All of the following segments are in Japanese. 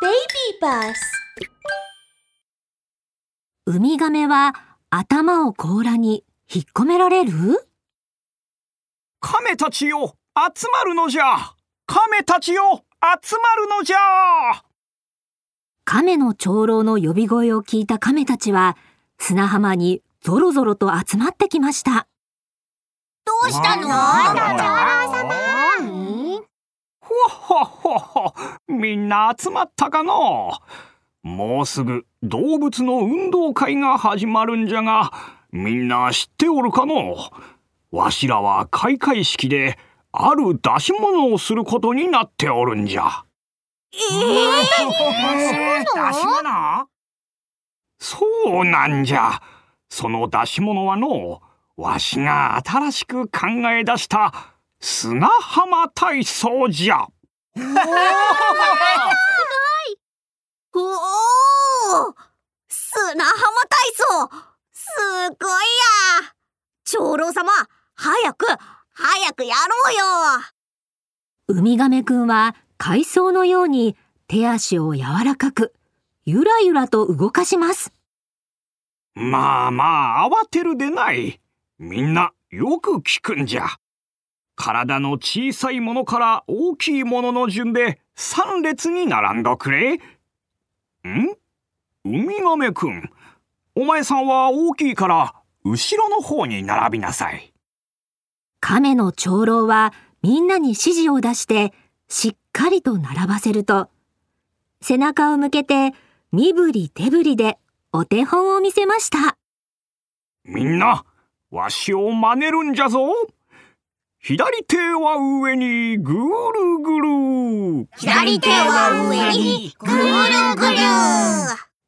Baby bus ウミガメは頭を甲羅に引っ込められる？亀たちよ集まるのじゃ。亀たちよ集まるのじゃ。亀の長老の呼び声を聞いた亀たちは砂浜にぞろぞろと集まってきました。どうしたのなんだ長老様ほっほっほっほみんな集まったかの？もうすぐ動物の運動会が始まるんじゃがみんな知っておるかの？わしらは開会式である出し物をすることになっておるんじゃ。えー、出し物？そうなんじゃ。その出し物はのわしが新しく考え出した砂浜体操じゃおお砂浜体操すごい。や長老様早く早くやろうよウミガメくんは海藻のように手足を柔らかくゆらゆらと動かします。まあまあ慌てるでない。みんなよく聞くんじゃ体の小さいものから大きいものの順で3列に並んどくれ。ん？ウミガメくん。お前さんは大きいから後ろの方に並びなさい。亀の長老はみんなに指示を出してしっかりと並ばせると。背中を向けて身振り手振りでお手本を見せました。みんなわしを真似るんじゃぞ左手は上にぐるぐる。左手は上にぐるぐる。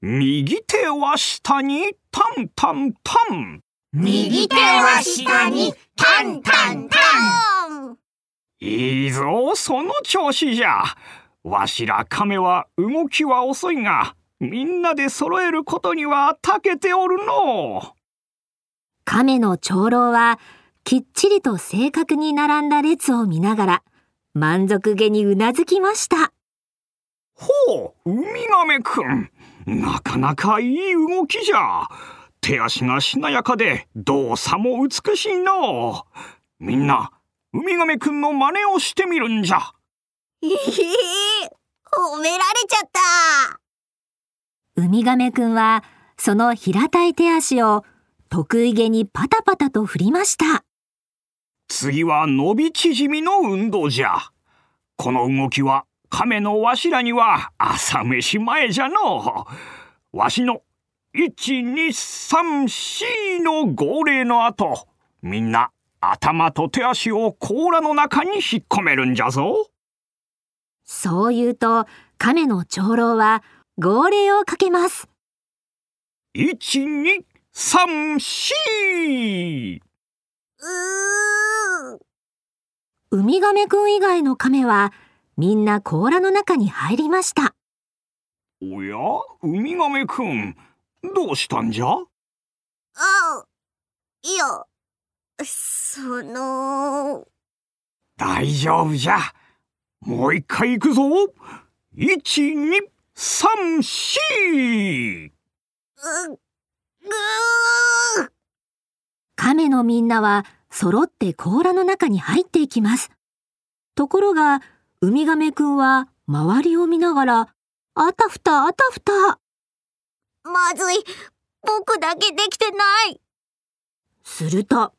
右手は下にタンタンタン。右手は下にタンタンタン。いいぞその調子じゃ。わしら亀は動きは遅いがみんなで揃えることには長けておるの。亀の長老はきっちりと正確に並んだ列を見ながら満足げにうなずきました。ほうウミガメくん。なかなかいい動きじゃ。手足がしなやかで動作も美しいの。みんなウミガメくんの真似をしてみるんじゃ。ええ褒められちゃった。ウミガメくんはその平たい手足を得意げにパタパタと振りました。次は伸び縮みの運動じゃ。この動きは亀のわしらには朝飯前じゃの。わしの1234の号令の後。みんな頭と手足を甲羅の中に引っ込めるんじゃぞ。そう言うと亀の長老は号令をかけます。1234うーウミガメくん以外の亀はみんな甲羅の中に入りました。おやウミガメくんどうしたんじゃ？あいやその大丈夫じゃ。もう一回行くぞ。一、二、三、四。うぐー亀のみんなは揃って甲羅の中に入っていきます。ところが、ウミガメくんは周りを見ながら、あたふたあたふた。まずい僕だけできてないすると、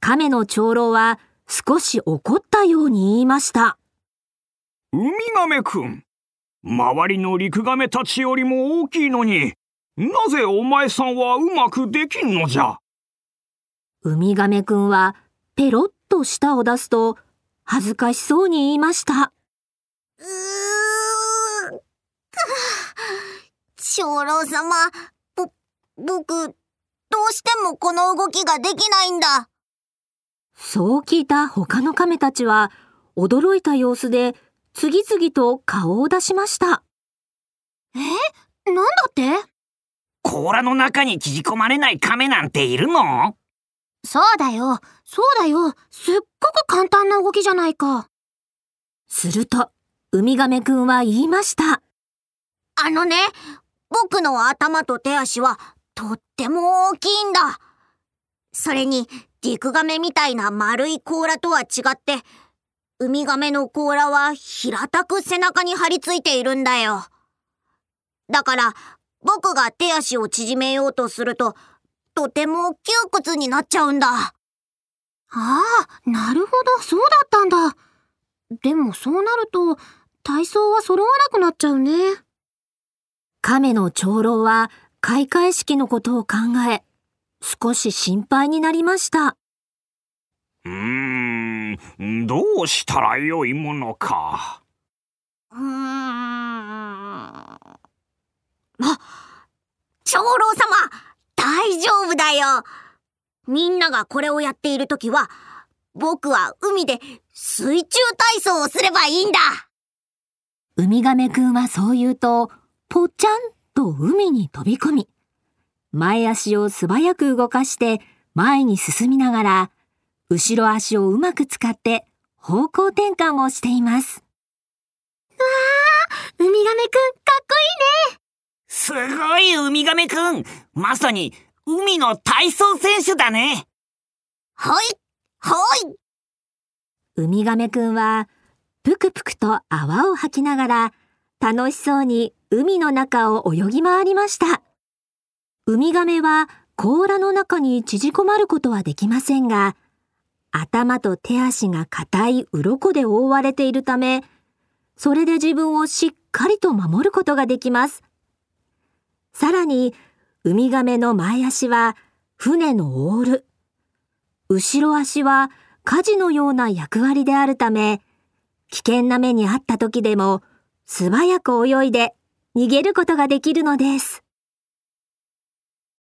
亀の長老は少し怒ったように言いました。ウミガメくん。周りのリクガメたちよりも大きいのに、なぜお前さんはうまくできんのじゃ？ウミガメくんはペロッと舌を出すと、恥ずかしそうに言いました。うー長老様ぼ僕どうしてもこの動きができないんだ。そう聞いた他の亀たちは、驚いた様子で次々と顔を出しました。なんだって？甲羅の中に縮こまれない亀なんているの？そうだよそうだよすっごく簡単な動きじゃないかすると、ウミガメくんは言いました。あのね、僕の頭と手足はとっても大きいんだ。それに、陸亀みたいな丸い甲羅とは違って、ウミガメの甲羅は平たく背中に張り付いているんだよ。だから、僕が手足を縮めようとすると、とても窮屈になっちゃうんだ。ああ、なるほど、そうだったんだ。でもそうなると、体操は揃わなくなっちゃうね。亀の長老は開会式のことを考え、少し心配になりました。うーん、どうしたらよいものか。うーん。あ、長老様、大丈夫だよ。みんながこれをやっているときは、僕は海で水中体操をすればいいんだ。ウミガメくんはそう言うと、ぽっちゃんと海に飛び込み、前足を素早く動かして前に進みながら、後ろ足をうまく使って方向転換をしています。わー、ウミガメくんかっこいいねすごいウミガメくんまさに海の体操選手だねはい、はい。ウミガメくんはぷくぷくと泡を吐きながら楽しそうに海の中を泳ぎ回りました。ウミガメは甲羅の中に縮こまることはできませんが、頭と手足が硬い鱗で覆われているため、それで自分をしっかりと守ることができます。さらに、ウミガメの前足は船のオール、後ろ足は火事のような役割であるため、危険な目に遭った時でも素早く泳いで逃げることができるのです。